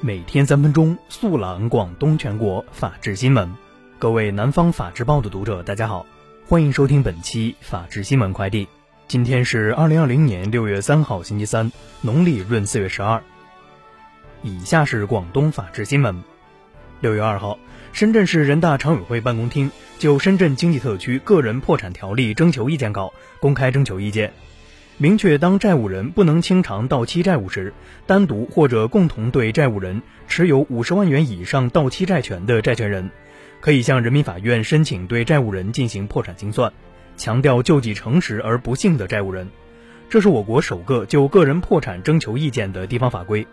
每天三分钟，速览广东全国法治新闻。各位南方法制报的读者，大家好，欢迎收听本期法治新闻快递。今天是二零二零年六月三号，星期三，农历闰四月十二。以下是广东法治新闻。六月二号，深圳市人大常委会办公厅就《深圳经济特区个人破产条例》征求意见稿公开征求意见。明确，当债务人不能清偿到期债务时，单独或者共同对债务人持有五十万元以上到期债权的债权人，可以向人民法院申请对债务人进行破产清算。强调救济诚实而不幸的债务人，这是我国首个就个人破产征求意见的地方法规。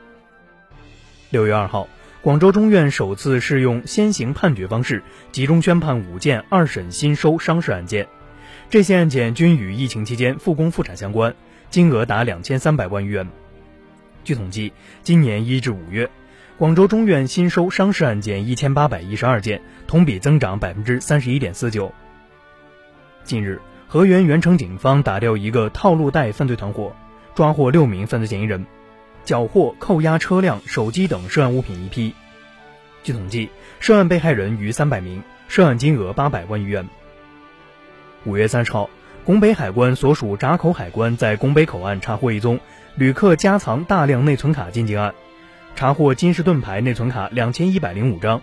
六月二号，广州中院首次适用先行判决方式，集中宣判五件二审新收商事案件。这些案件均与疫情期间复工复产相关，金额达两千三百万余元。据统计，今年一至五月，广州中院新收商事案件一千八百一十二件，同比增长百分之三十一点四九。近日，河源源城警方打掉一个套路贷犯罪团伙，抓获六名犯罪嫌疑人，缴获扣押车辆、手机等涉案物品一批。据统计，涉案被害人逾三百名，涉案金额八百万余元。五月三十号，拱北海关所属闸口海关在拱北口岸查获一宗旅客夹藏大量内存卡进境案，查获金士顿牌内存卡两千一百零五张。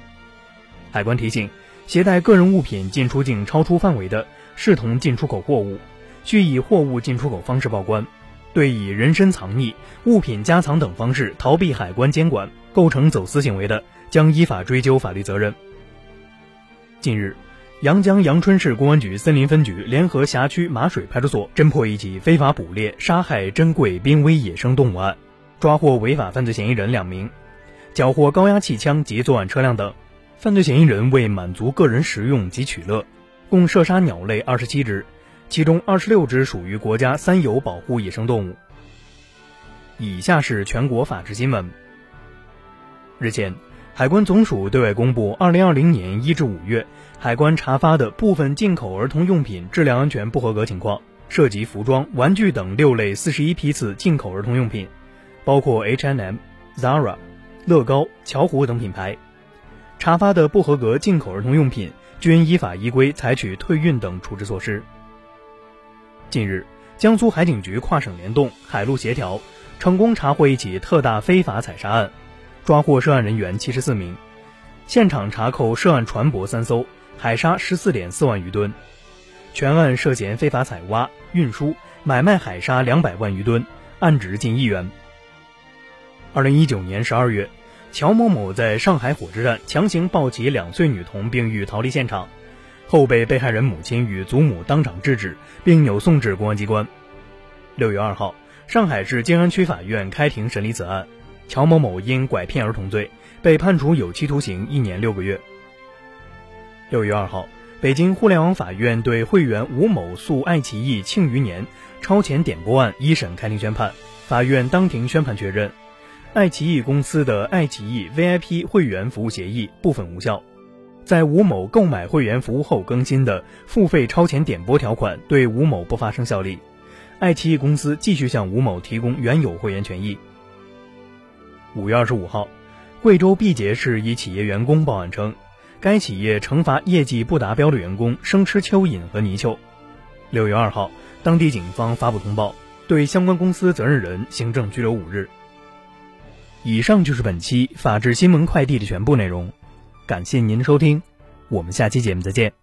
海关提醒，携带个人物品进出境超出范围的，视同进出口货物，需以货物进出口方式报关。对以人身藏匿、物品夹藏等方式逃避海关监管，构成走私行为的，将依法追究法律责任。近日。阳江阳春市公安局森林分局联合辖区马水派出所侦破一起非法捕猎、杀害珍贵濒危野生动物案，抓获违法犯罪嫌疑人两名，缴获高压气枪及作案车辆等。犯罪嫌疑人为满足个人食用及取乐，共射杀鸟类二十七只，其中二十六只属于国家三有保护野生动物。以下是全国法制新闻。日前。海关总署对外公布，二零二零年一至五月，海关查发的部分进口儿童用品质量安全不合格情况，涉及服装、玩具等六类四十一批次进口儿童用品，包括 H&M、Zara、乐高、巧虎等品牌。查发的不合格进口儿童用品均依法依规采取退运等处置措施。近日，江苏海警局跨省联动、海陆协调，成功查获一起特大非法采砂案。抓获涉案人员七十四名，现场查扣涉案船舶三艘，海沙十四点四万余吨，全案涉嫌非法采挖、运输、买卖海沙两百万余吨，案值近亿元。二零一九年十二月，乔某某在上海火车站强行抱起两岁女童并欲逃离现场，后被被害人母亲与祖母当场制止，并扭送至公安机关。六月二号，上海市静安区法院开庭审理此案。乔某某因拐骗儿童罪被判处有期徒刑一年六个月。六月二号，北京互联网法院对会员吴某诉爱奇艺《庆余年》超前点播案一审开庭宣判，法院当庭宣判确认，爱奇艺公司的爱奇艺 VIP 会员服务协议部分无效，在吴某购买会员服务后更新的付费超前点播条款对吴某不发生效力，爱奇艺公司继续向吴某提供原有会员权益。五月二十五号，贵州毕节市一企业员工报案称，该企业惩罚业绩不达标的员工生吃蚯蚓和泥鳅。六月二号，当地警方发布通报，对相关公司责任人行政拘留五日。以上就是本期法治新闻快递的全部内容，感谢您的收听，我们下期节目再见。